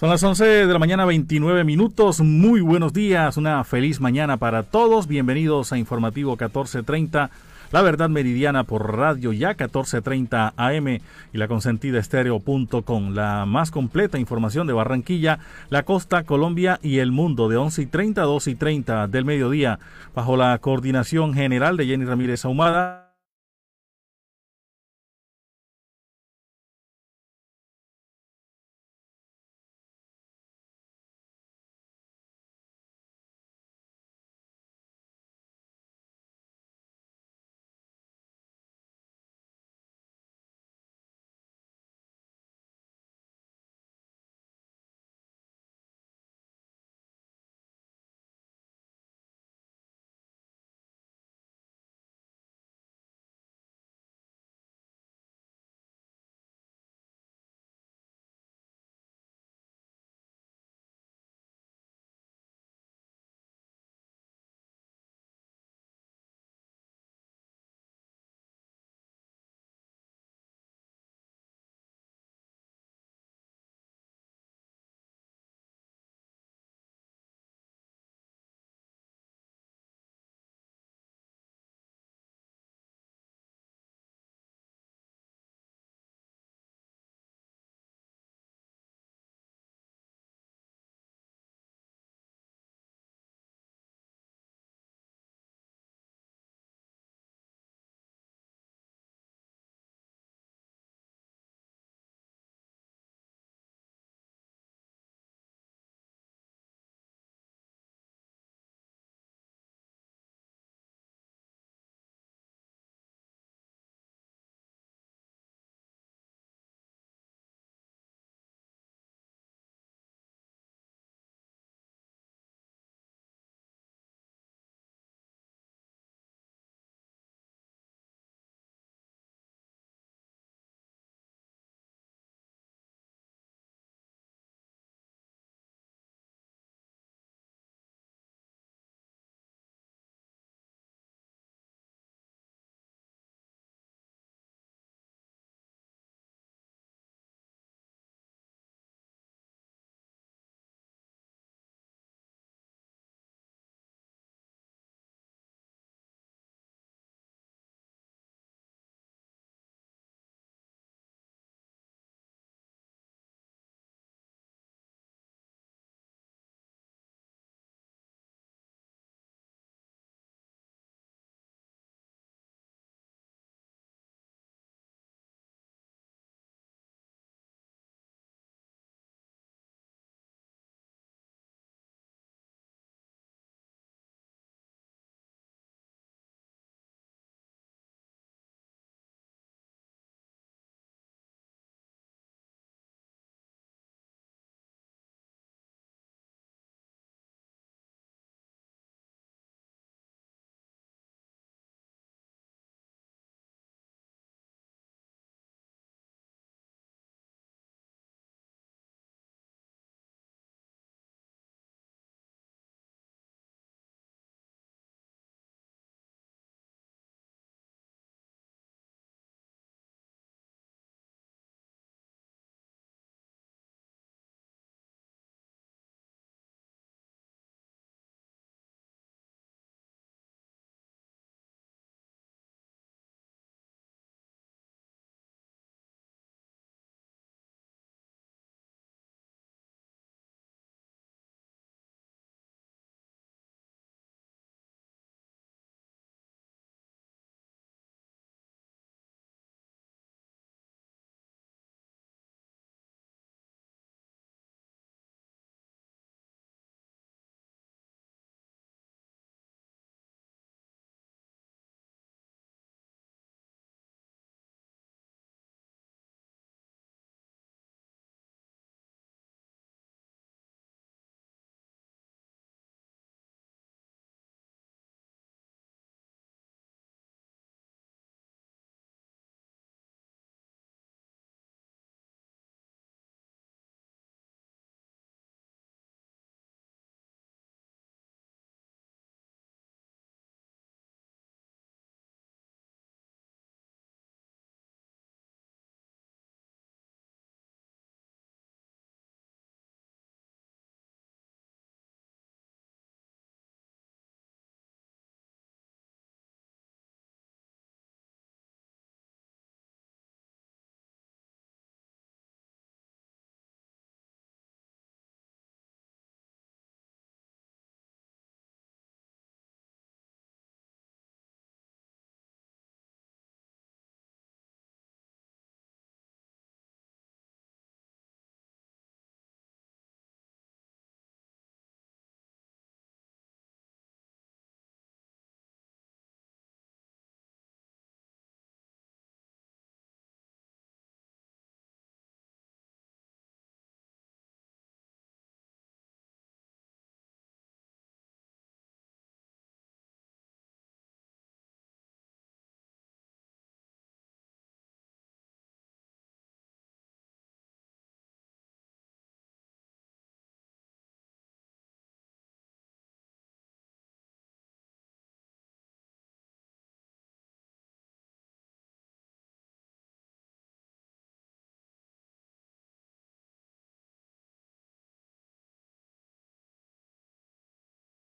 Son las 11 de la mañana 29 minutos. Muy buenos días. Una feliz mañana para todos. Bienvenidos a Informativo 1430. La verdad meridiana por radio ya 1430 AM y la consentida estéreo.com. La más completa información de Barranquilla, la costa, Colombia y el mundo de 11 y 30 a 2 y 30 del mediodía bajo la coordinación general de Jenny Ramírez Ahumada